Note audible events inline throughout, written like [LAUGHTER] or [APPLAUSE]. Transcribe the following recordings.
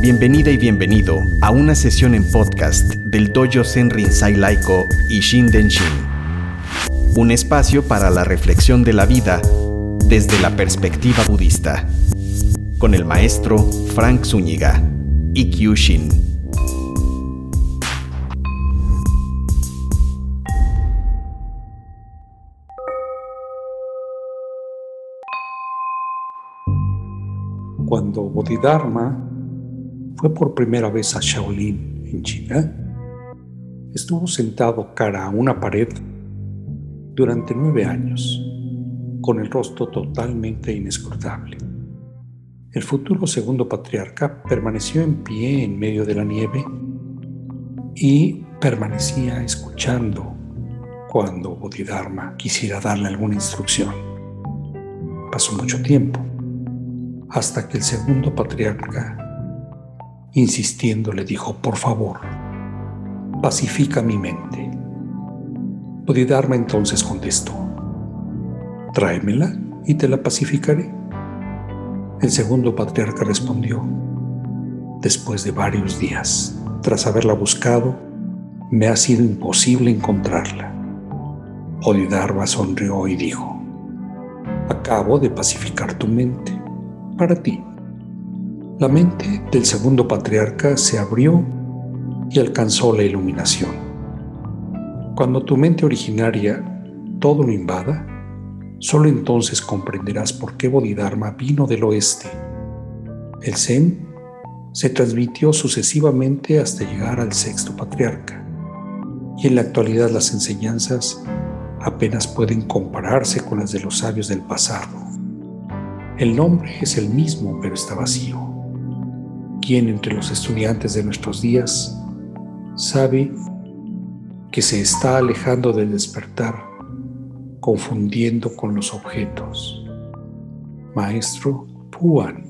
Bienvenida y bienvenido a una sesión en podcast del Dojo Zen Rinzai Laiko y Shinden Shin. Un espacio para la reflexión de la vida desde la perspectiva budista. Con el maestro Frank Zúñiga y Kyushin. Cuando Bodhidharma fue por primera vez a Shaolin, en China, estuvo sentado cara a una pared durante nueve años, con el rostro totalmente inescrutable. El futuro segundo patriarca permaneció en pie en medio de la nieve y permanecía escuchando cuando Bodhidharma quisiera darle alguna instrucción. Pasó mucho tiempo hasta que el segundo patriarca Insistiendo le dijo, por favor, pacifica mi mente. Bodhidharma entonces contestó, tráemela y te la pacificaré. El segundo patriarca respondió, después de varios días, tras haberla buscado, me ha sido imposible encontrarla. Bodhidharma sonrió y dijo, acabo de pacificar tu mente para ti. La mente del segundo patriarca se abrió y alcanzó la iluminación. Cuando tu mente originaria todo lo invada, solo entonces comprenderás por qué Bodhidharma vino del oeste. El Zen se transmitió sucesivamente hasta llegar al sexto patriarca, y en la actualidad las enseñanzas apenas pueden compararse con las de los sabios del pasado. El nombre es el mismo, pero está vacío. ¿Quién entre los estudiantes de nuestros días sabe que se está alejando del despertar, confundiendo con los objetos? Maestro Puan.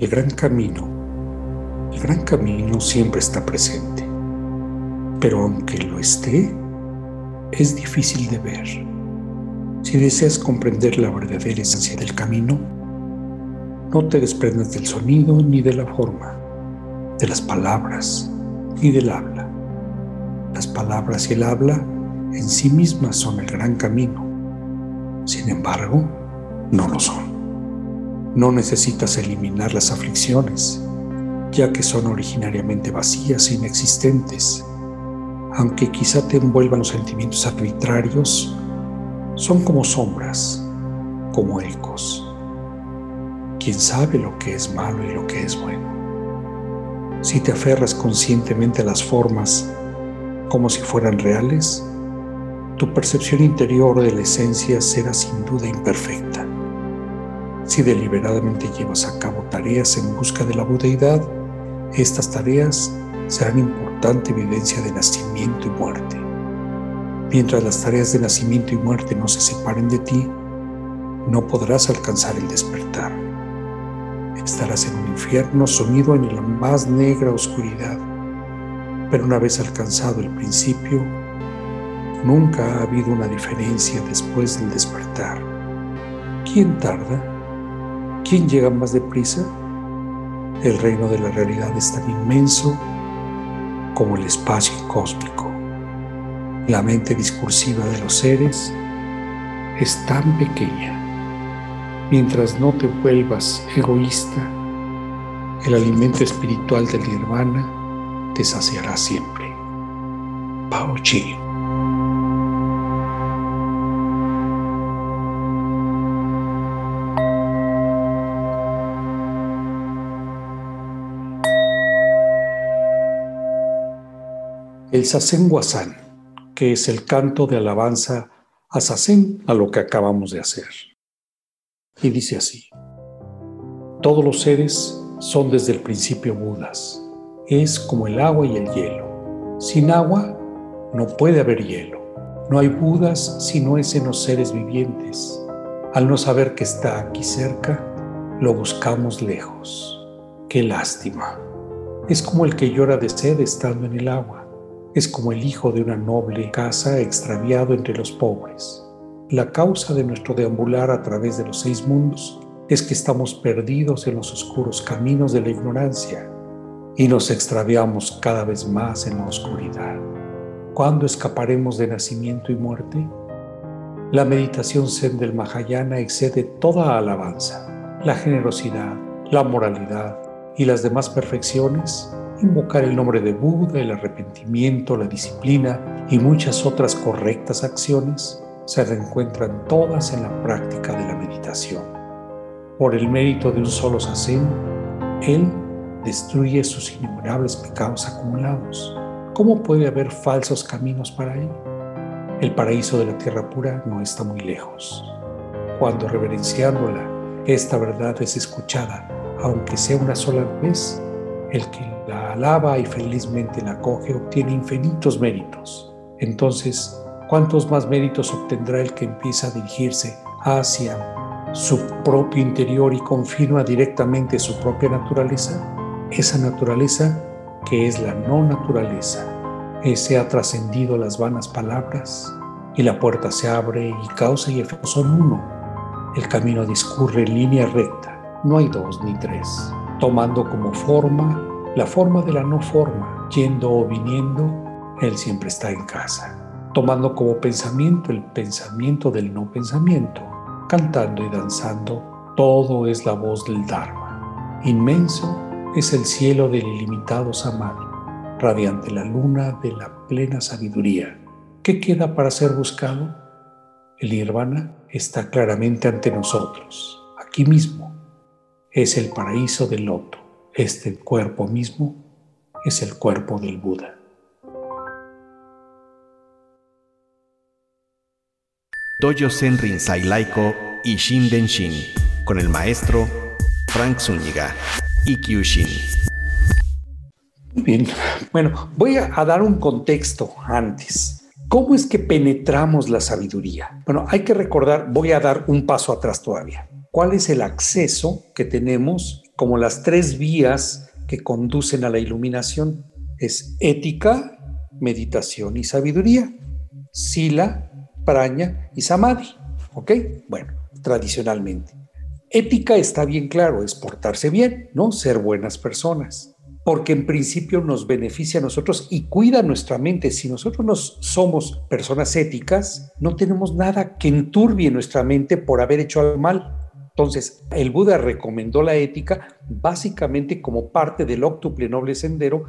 El gran camino, el gran camino siempre está presente, pero aunque lo esté, es difícil de ver. Si deseas comprender la verdadera esencia del camino, no te desprendas del sonido ni de la forma, de las palabras ni del habla. Las palabras y el habla en sí mismas son el gran camino. Sin embargo, no lo son. No necesitas eliminar las aflicciones, ya que son originariamente vacías e inexistentes. Aunque quizá te envuelvan los sentimientos arbitrarios, son como sombras, como ecos. ¿Quién sabe lo que es malo y lo que es bueno? Si te aferras conscientemente a las formas como si fueran reales, tu percepción interior de la esencia será sin duda imperfecta. Si deliberadamente llevas a cabo tareas en busca de la budeidad, estas tareas serán importante evidencia de nacimiento y muerte. Mientras las tareas de nacimiento y muerte no se separen de ti, no podrás alcanzar el despertar. Estarás en un infierno sumido en la más negra oscuridad. Pero una vez alcanzado el principio, nunca ha habido una diferencia después del despertar. ¿Quién tarda? ¿Quién llega más deprisa? El reino de la realidad es tan inmenso como el espacio cósmico. La mente discursiva de los seres es tan pequeña. Mientras no te vuelvas egoísta, el alimento espiritual del nirvana te saciará siempre. Pao Chi. El Sasen Guasán, que es el canto de alabanza a Sasen a lo que acabamos de hacer. Y dice así, todos los seres son desde el principio Budas, es como el agua y el hielo. Sin agua no puede haber hielo. No hay Budas si no es en los seres vivientes. Al no saber que está aquí cerca, lo buscamos lejos. Qué lástima. Es como el que llora de sed estando en el agua. Es como el hijo de una noble casa extraviado entre los pobres. La causa de nuestro deambular a través de los seis mundos es que estamos perdidos en los oscuros caminos de la ignorancia y nos extraviamos cada vez más en la oscuridad. ¿Cuándo escaparemos de nacimiento y muerte? La meditación zen del Mahayana excede toda alabanza, la generosidad, la moralidad y las demás perfecciones. Invocar el nombre de Buda, el arrepentimiento, la disciplina y muchas otras correctas acciones se reencuentran todas en la práctica de la meditación. Por el mérito de un solo sasen, Él destruye sus innumerables pecados acumulados. ¿Cómo puede haber falsos caminos para Él? El paraíso de la tierra pura no está muy lejos. Cuando reverenciándola, esta verdad es escuchada, aunque sea una sola vez, el que la alaba y felizmente la acoge obtiene infinitos méritos. Entonces, ¿cuántos más méritos obtendrá el que empieza a dirigirse hacia su propio interior y confirma directamente su propia naturaleza? Esa naturaleza que es la no naturaleza. Ese ha trascendido las vanas palabras y la puerta se abre y causa y efecto son uno. El camino discurre en línea recta, no hay dos ni tres, tomando como forma la forma de la no forma, yendo o viniendo, Él siempre está en casa tomando como pensamiento el pensamiento del no pensamiento, cantando y danzando, todo es la voz del Dharma. Inmenso es el cielo del ilimitado Samadhi, radiante la luna de la plena sabiduría. ¿Qué queda para ser buscado? El nirvana está claramente ante nosotros, aquí mismo. Es el paraíso del loto. Este cuerpo mismo es el cuerpo del Buda. Dojo Zen Rinzai Laiko y Shinden Shin, con el maestro Frank Zúñiga y Kyushin. Muy bien, bueno, voy a dar un contexto antes. ¿Cómo es que penetramos la sabiduría? Bueno, hay que recordar, voy a dar un paso atrás todavía. ¿Cuál es el acceso que tenemos como las tres vías que conducen a la iluminación? Es ética, meditación y sabiduría. Sila, praña y samadhi. ¿Ok? Bueno, tradicionalmente. Ética está bien claro, es portarse bien, ¿no? Ser buenas personas. Porque en principio nos beneficia a nosotros y cuida nuestra mente. Si nosotros nos somos personas éticas, no tenemos nada que enturbie nuestra mente por haber hecho algo mal. Entonces, el Buda recomendó la ética básicamente como parte del octuple noble sendero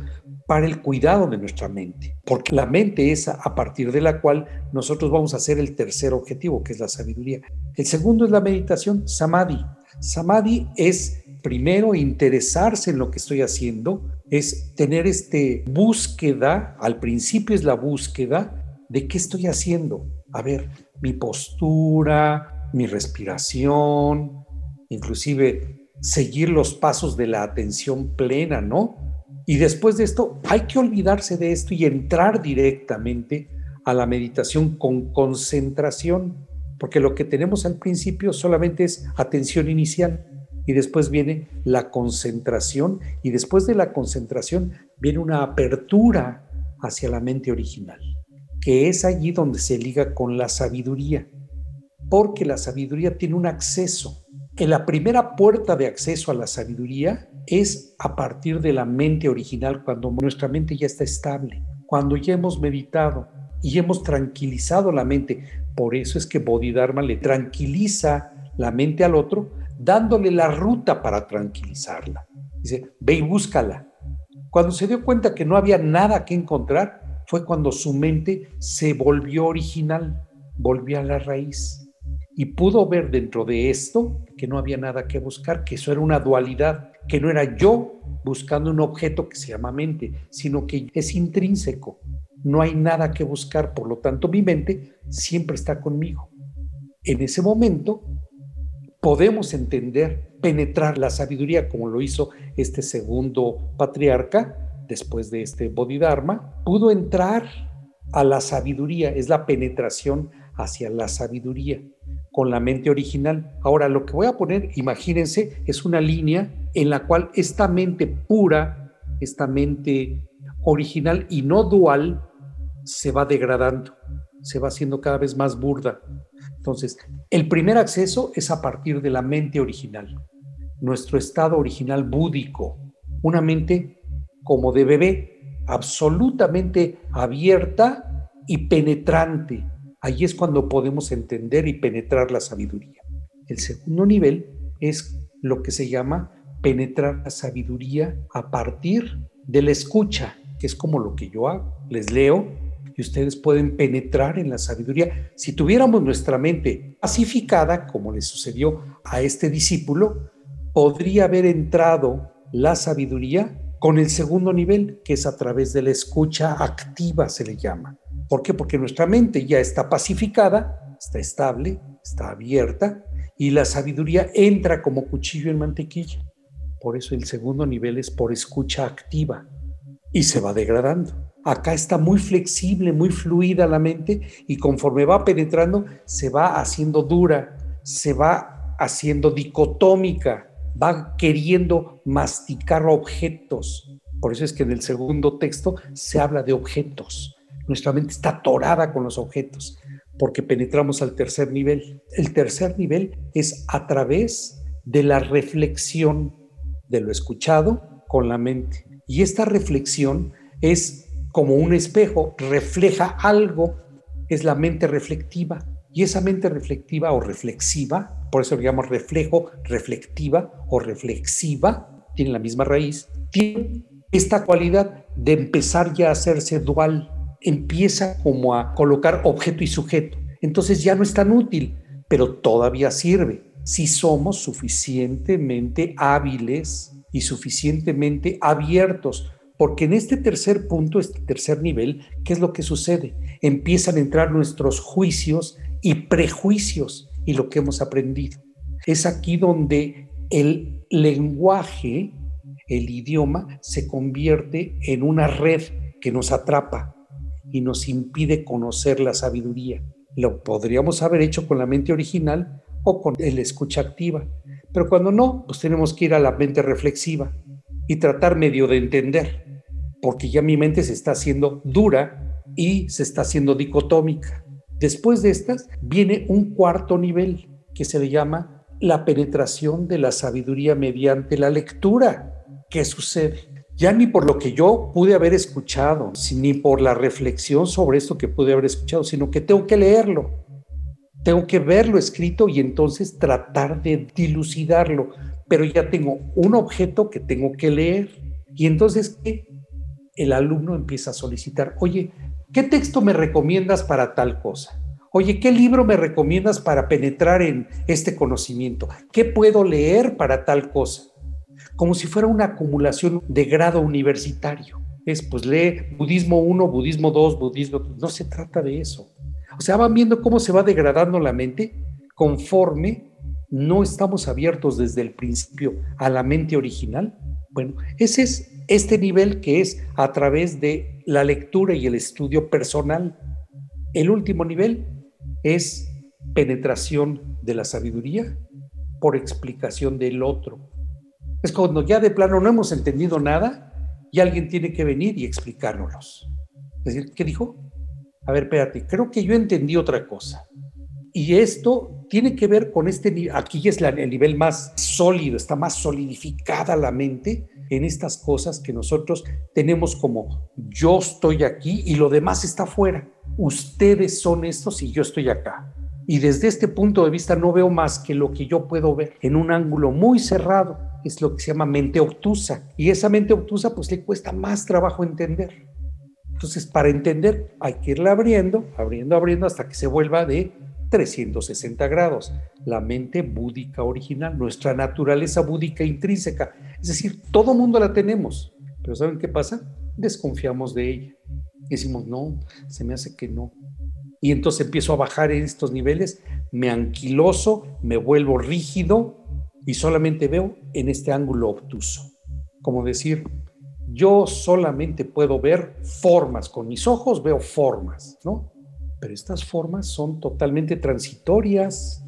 para el cuidado de nuestra mente, porque la mente es a partir de la cual nosotros vamos a hacer el tercer objetivo, que es la sabiduría. El segundo es la meditación, samadhi. Samadhi es primero interesarse en lo que estoy haciendo, es tener este búsqueda, al principio es la búsqueda de qué estoy haciendo. A ver, mi postura, mi respiración, inclusive seguir los pasos de la atención plena, ¿no? Y después de esto, hay que olvidarse de esto y entrar directamente a la meditación con concentración, porque lo que tenemos al principio solamente es atención inicial y después viene la concentración y después de la concentración viene una apertura hacia la mente original, que es allí donde se liga con la sabiduría, porque la sabiduría tiene un acceso. En la primera puerta de acceso a la sabiduría es a partir de la mente original, cuando nuestra mente ya está estable, cuando ya hemos meditado y hemos tranquilizado la mente. Por eso es que Bodhidharma le tranquiliza la mente al otro, dándole la ruta para tranquilizarla. Dice, ve y búscala. Cuando se dio cuenta que no había nada que encontrar, fue cuando su mente se volvió original, volvió a la raíz y pudo ver dentro de esto que no había nada que buscar, que eso era una dualidad, que no era yo buscando un objeto que se llama mente, sino que es intrínseco. No hay nada que buscar, por lo tanto mi mente siempre está conmigo. En ese momento podemos entender, penetrar la sabiduría como lo hizo este segundo patriarca después de este Bodhidharma, pudo entrar a la sabiduría, es la penetración hacia la sabiduría. con la mente original. Ahora, lo que voy a poner, imagínense, es una línea en la cual esta mente pura, esta mente original y no dual, se va degradando, se va haciendo cada vez más burda. Entonces, el primer acceso es a partir de la mente original, nuestro estado original búdico, una mente como de bebé, absolutamente abierta y penetrante, Ahí es cuando podemos entender y penetrar la sabiduría. El segundo nivel es lo que se llama penetrar la sabiduría a partir de la escucha, que es como lo que yo hago. Les leo y ustedes pueden penetrar en la sabiduría. Si tuviéramos nuestra mente pacificada, como le sucedió a este discípulo, podría haber entrado la sabiduría con el segundo nivel, que es a través de la escucha activa, se le llama. ¿Por qué? Porque nuestra mente ya está pacificada, está estable, está abierta y la sabiduría entra como cuchillo en mantequilla. Por eso el segundo nivel es por escucha activa y se va degradando. Acá está muy flexible, muy fluida la mente y conforme va penetrando se va haciendo dura, se va haciendo dicotómica, va queriendo masticar objetos. Por eso es que en el segundo texto se habla de objetos nuestra mente está atorada con los objetos porque penetramos al tercer nivel. El tercer nivel es a través de la reflexión de lo escuchado con la mente. Y esta reflexión es como un espejo, refleja algo, es la mente reflectiva. Y esa mente reflectiva o reflexiva, por eso le llamamos reflejo, reflectiva o reflexiva, tiene la misma raíz, tiene esta cualidad de empezar ya a hacerse dual, empieza como a colocar objeto y sujeto. Entonces ya no es tan útil, pero todavía sirve si somos suficientemente hábiles y suficientemente abiertos. Porque en este tercer punto, este tercer nivel, ¿qué es lo que sucede? Empiezan a entrar nuestros juicios y prejuicios y lo que hemos aprendido. Es aquí donde el lenguaje, el idioma, se convierte en una red que nos atrapa, y nos impide conocer la sabiduría. Lo podríamos haber hecho con la mente original o con el escucha activa, pero cuando no, pues tenemos que ir a la mente reflexiva y tratar medio de entender, porque ya mi mente se está haciendo dura y se está haciendo dicotómica. Después de estas viene un cuarto nivel que se le llama la penetración de la sabiduría mediante la lectura. ¿Qué sucede? Ya ni por lo que yo pude haber escuchado, ni por la reflexión sobre esto que pude haber escuchado, sino que tengo que leerlo, tengo que verlo escrito y entonces tratar de dilucidarlo, pero ya tengo un objeto que tengo que leer y entonces el alumno empieza a solicitar, oye, ¿qué texto me recomiendas para tal cosa? Oye, ¿qué libro me recomiendas para penetrar en este conocimiento? ¿Qué puedo leer para tal cosa? Como si fuera una acumulación de grado universitario. Es, pues lee budismo 1, budismo 2, budismo... No se trata de eso. O sea, van viendo cómo se va degradando la mente conforme no estamos abiertos desde el principio a la mente original. Bueno, ese es este nivel que es a través de la lectura y el estudio personal. El último nivel es penetración de la sabiduría por explicación del otro. Es cuando ya de plano no hemos entendido nada y alguien tiene que venir y explicárnoslos. Es decir, ¿qué dijo? A ver, espérate, creo que yo entendí otra cosa. Y esto tiene que ver con este, aquí es el nivel más sólido, está más solidificada la mente en estas cosas que nosotros tenemos como yo estoy aquí y lo demás está afuera. Ustedes son estos y yo estoy acá. Y desde este punto de vista no veo más que lo que yo puedo ver en un ángulo muy cerrado. Es lo que se llama mente obtusa. Y esa mente obtusa pues le cuesta más trabajo entender. Entonces para entender hay que irla abriendo, abriendo, abriendo hasta que se vuelva de 360 grados. La mente búdica original, nuestra naturaleza búdica intrínseca. Es decir, todo mundo la tenemos. Pero ¿saben qué pasa? Desconfiamos de ella. Decimos, no, se me hace que no y entonces empiezo a bajar en estos niveles, me anquiloso, me vuelvo rígido y solamente veo en este ángulo obtuso. Como decir, yo solamente puedo ver formas, con mis ojos veo formas, ¿no? Pero estas formas son totalmente transitorias,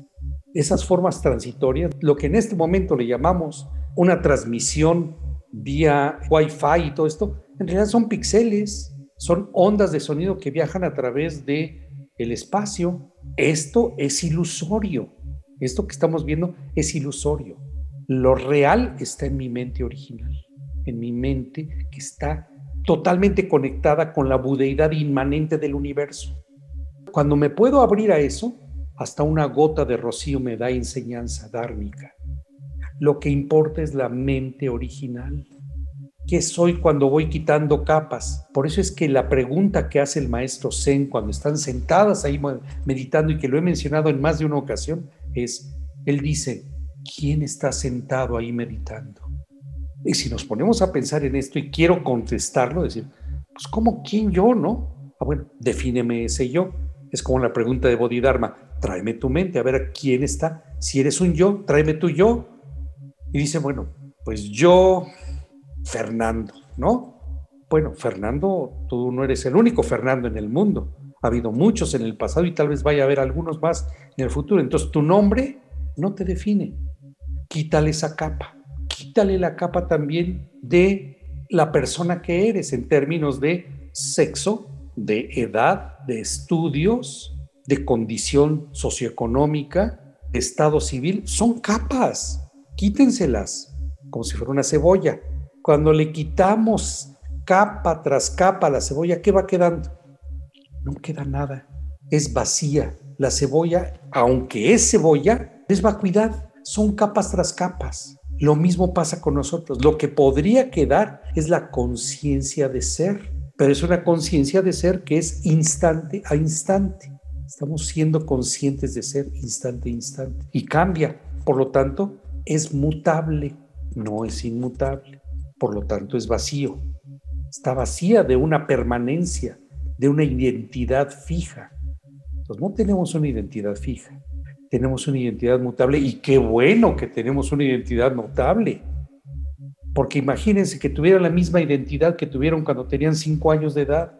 esas formas transitorias, lo que en este momento le llamamos una transmisión vía Wi-Fi y todo esto, en realidad son píxeles, son ondas de sonido que viajan a través de el espacio. Esto es ilusorio. Esto que estamos viendo es ilusorio. Lo real está en mi mente original, en mi mente que está totalmente conectada con la budeidad inmanente del universo. Cuando me puedo abrir a eso, hasta una gota de rocío me da enseñanza dármica. Lo que importa es la mente original. ¿Qué soy cuando voy quitando capas? Por eso es que la pregunta que hace el maestro Zen cuando están sentadas ahí meditando y que lo he mencionado en más de una ocasión es, él dice, ¿quién está sentado ahí meditando? Y si nos ponemos a pensar en esto y quiero contestarlo, decir, pues ¿cómo quién yo, no? Ah, bueno, defíneme ese yo. Es como la pregunta de Bodhidharma, tráeme tu mente, a ver quién está. Si eres un yo, tráeme tu yo. Y dice, bueno, pues yo, Fernando, ¿no? Bueno, Fernando, tú no eres el único Fernando en el mundo. Ha habido muchos en el pasado y tal vez vaya a haber algunos más en el futuro. Entonces, tu nombre no te define. Quítale esa capa. Quítale la capa también de la persona que eres en términos de sexo, de edad, de estudios, de condición socioeconómica, de estado civil, son capas, quítenselas, como si fuera una cebolla. Cuando le quitamos capa tras capa a la cebolla, ¿qué va quedando? No queda nada, es vacía. La cebolla, aunque es cebolla, es vacuidad, son capas tras capas. Lo mismo pasa con nosotros. Lo que podría quedar es la conciencia de ser pero es una conciencia de ser que es instante a instante. Estamos siendo conscientes de ser instante a instante y cambia. Por lo tanto, es mutable, no es inmutable. Por lo tanto, es vacío. Está vacía de una permanencia, de una identidad fija. Entonces, no tenemos una identidad fija, tenemos una identidad mutable y qué bueno que tenemos una identidad mutable porque imagínense que tuvieran la misma identidad que tuvieron cuando tenían cinco años de edad.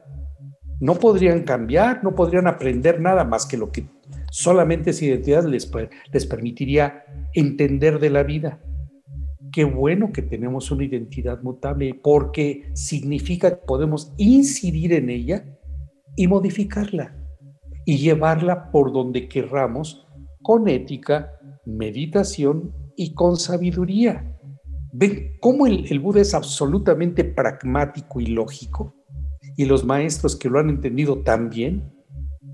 No podrían cambiar, no podrían aprender nada más que lo que solamente esa identidad les, les permitiría entender de la vida. Qué bueno que tenemos una identidad mutable porque significa que podemos incidir en ella y modificarla y llevarla por donde querramos con ética, meditación y con sabiduría. ¿Ven cómo el, Buda es absolutamente pragmático y lógico? Y los maestros que lo han entendido tan bien,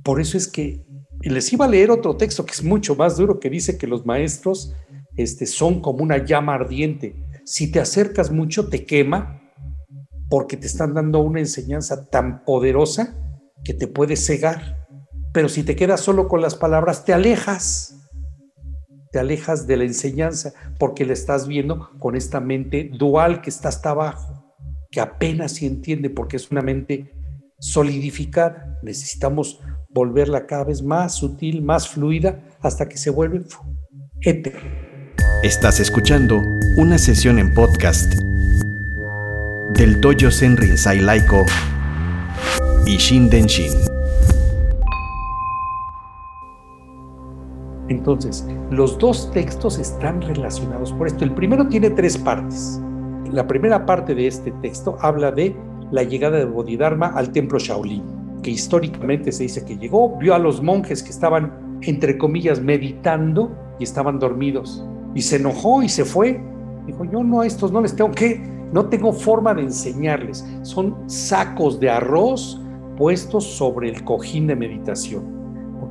por eso es que les iba a leer otro texto que es mucho más duro, que dice que los maestros este, son como una llama ardiente. Si te acercas mucho, te quema, porque te están dando una enseñanza tan poderosa que te puede cegar. Pero si te quedas solo con las palabras, te alejas te alejas de la enseñanza porque la estás viendo con esta mente dual que está hasta abajo, que apenas se entiende porque es una mente solidificada. Necesitamos volverla cada vez más sutil, más fluida, hasta que se vuelve éter. Estás escuchando una sesión en podcast del Dojo Zen Rinzai Laiko y Shin Denshin. Entonces, los dos textos están relacionados por esto. El primero tiene tres partes. La primera parte de este texto habla de la llegada de Bodhidharma al templo Shaolin, que históricamente se dice que llegó, vio a los monjes que estaban, entre comillas, meditando y estaban dormidos. Y se enojó y se fue. Dijo, yo no a estos no les tengo que, no tengo forma de enseñarles. Son sacos de arroz puestos sobre el cojín de meditación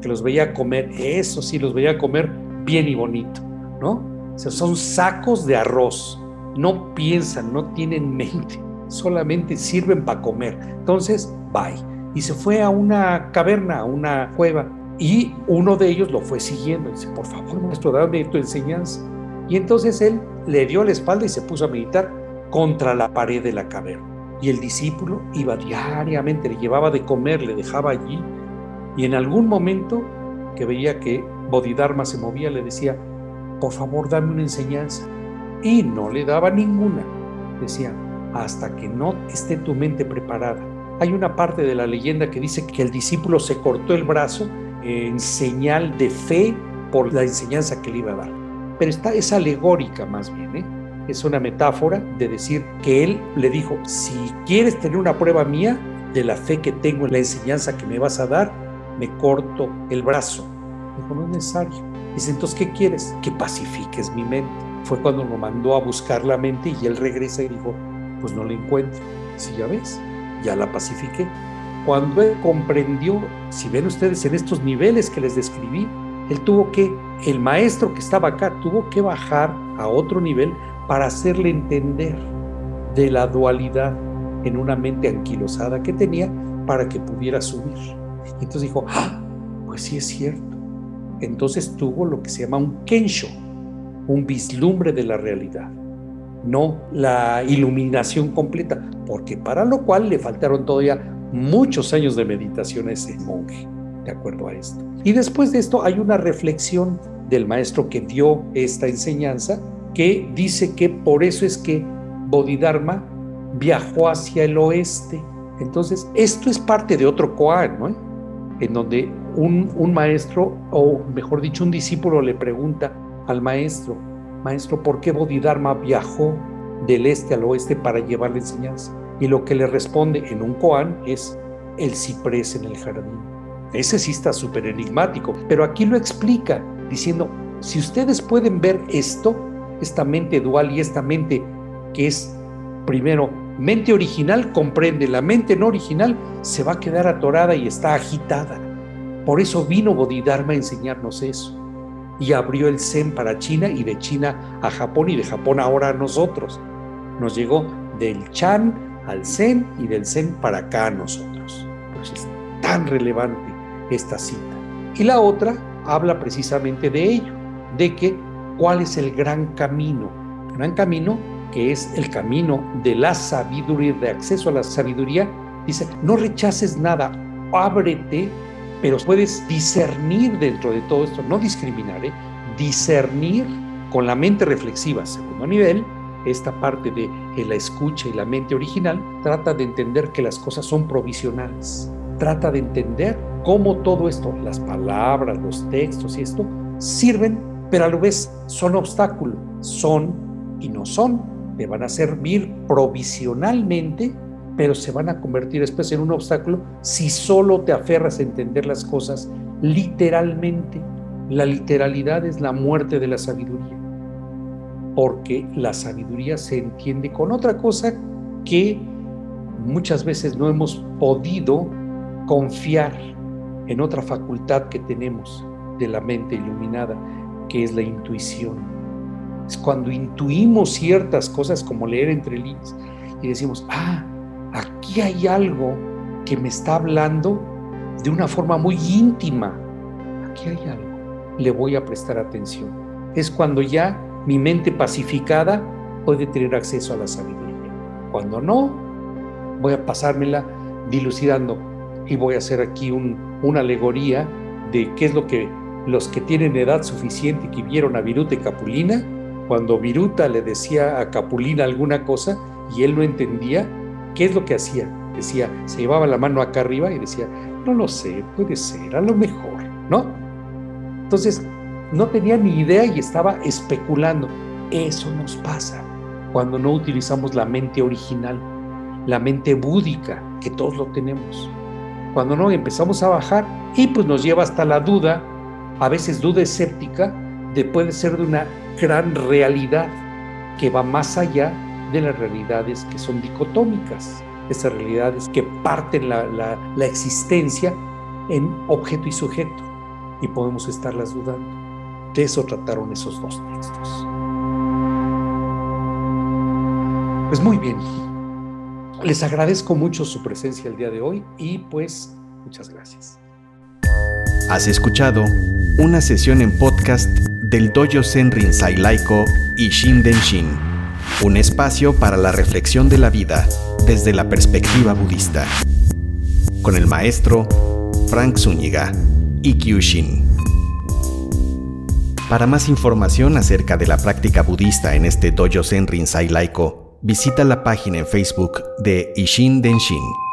que los veía comer, eso sí, los veía comer bien y bonito, ¿no? O sea, son sacos de arroz, no piensan, no tienen [LAUGHS] mente, solamente sirven para comer. Entonces, bye. Y se fue a una caverna, a una cueva, y uno de ellos lo fue siguiendo. Dice, por favor, maestro, dame tu enseñanza. Y entonces él le dio la espalda y se puso a meditar contra la pared de la caverna. Y el discípulo iba diariamente, le llevaba de comer, le dejaba allí y en algún momento que veía que Bodhidharma se movía, le decía, por favor, dame una enseñanza. Y no le daba ninguna. Decía, hasta que no esté tu mente preparada. Hay una parte de la leyenda que dice que el discípulo se cortó el brazo en señal de fe por la enseñanza que le iba a dar. Pero está, es alegórica más bien, ¿eh? Es una metáfora de decir que él le dijo, si quieres tener una prueba mía de la fe que tengo en la enseñanza que me vas a dar, me corto el brazo. Dijo, no es necesario. Dice, entonces, ¿qué quieres? Que pacifiques mi mente. Fue cuando lo mandó a buscar la mente y él regresa y dijo, pues no la encuentro. Si ya ves, ya la pacifiqué. Cuando él comprendió, si ven ustedes en estos niveles que les describí, él tuvo que, el maestro que estaba acá, tuvo que bajar a otro nivel para hacerle entender de la dualidad en una mente anquilosada que tenía para que pudiera subir. Entonces dijo, ah, pues sí es cierto. Entonces tuvo lo que se llama un kensho, un vislumbre de la realidad, no la iluminación completa, porque para lo cual le faltaron todavía muchos años de meditación a ese monje, de acuerdo a esto. Y después de esto hay una reflexión del maestro que dio esta enseñanza, que dice que por eso es que Bodhidharma viajó hacia el oeste. Entonces, esto es parte de otro koan, ¿no? En donde un, maestro, o mejor dicho, un discípulo le pregunta al maestro, maestro, ¿por qué Bodhidharma viajó del este al oeste para llevar la enseñanza? Y lo que le responde en un koan es el ciprés en el jardín. Ese sí está súper enigmático, pero aquí lo explica diciendo, si ustedes pueden ver esto, esta mente dual y esta mente que es primero mente original comprende, la mente no original se va a quedar atorada y está agitada. Por eso vino Bodhidharma a enseñarnos eso. Y abrió el Zen para China y de China a Japón y de Japón ahora a nosotros. Nos llegó del Chan al Zen y del Zen para acá a nosotros. Pues es tan relevante esta cita. Y la otra habla precisamente de ello, de que cuál es el gran camino. El gran camino que es el camino de la sabiduría, de acceso a la sabiduría, dice, no rechaces nada, ábrete, pero puedes discernir dentro de todo esto, no discriminar, ¿eh? discernir con la mente reflexiva, segundo nivel, esta parte de la escucha y la mente original, trata de entender que las cosas son provisionales, trata de entender cómo todo esto, las palabras, los textos y esto, sirven, pero a la vez son obstáculo, son y no son. Te van a servir provisionalmente, pero se van a convertir después en un obstáculo si solo te aferras a entender las cosas literalmente. La literalidad es la muerte de la sabiduría, porque la sabiduría se entiende con otra cosa que muchas veces no hemos podido confiar en otra facultad que tenemos de la mente iluminada, que es la intuición es cuando intuimos ciertas cosas como leer entre líneas y decimos, ah, aquí hay algo que me está hablando de una forma muy íntima. Aquí hay algo. Le voy a prestar atención. Es cuando ya mi mente pacificada puede tener acceso a la sabiduría. Cuando no, voy a pasármela dilucidando y voy a hacer aquí una alegoría de qué es lo que los que tienen edad suficiente que vieron a Viruta y Capulina cuando Viruta le decía a Capulina alguna cosa y él no entendía, ¿qué es lo que hacía? Decía, se llevaba la mano acá arriba y decía, no lo sé, puede ser, a lo mejor, ¿no? Entonces, no tenía ni idea y estaba especulando. Eso nos pasa cuando no utilizamos la mente original, la mente búdica, que todos lo tenemos. Cuando no empezamos a bajar y pues nos lleva hasta la duda, a veces duda escéptica, de puede ser de una gran realidad que va más allá de las realidades que son dicotómicas, esas realidades que parten la, la, existencia en objeto y sujeto y podemos estarlas dudando. De eso trataron esos dos textos. Pues muy bien, les agradezco mucho su presencia el día de hoy y pues muchas gracias. Has escuchado una sesión en podcast del Dojo Zen Rinzai Laiko y Shinden Shin, un espacio para la reflexión de la vida desde la perspectiva budista, con el maestro Frank Zúñiga y Kyushin. Para más información acerca de la práctica budista en este Dojo Zen Rinzai Laiko, visita la página en Facebook de Ishin Denshin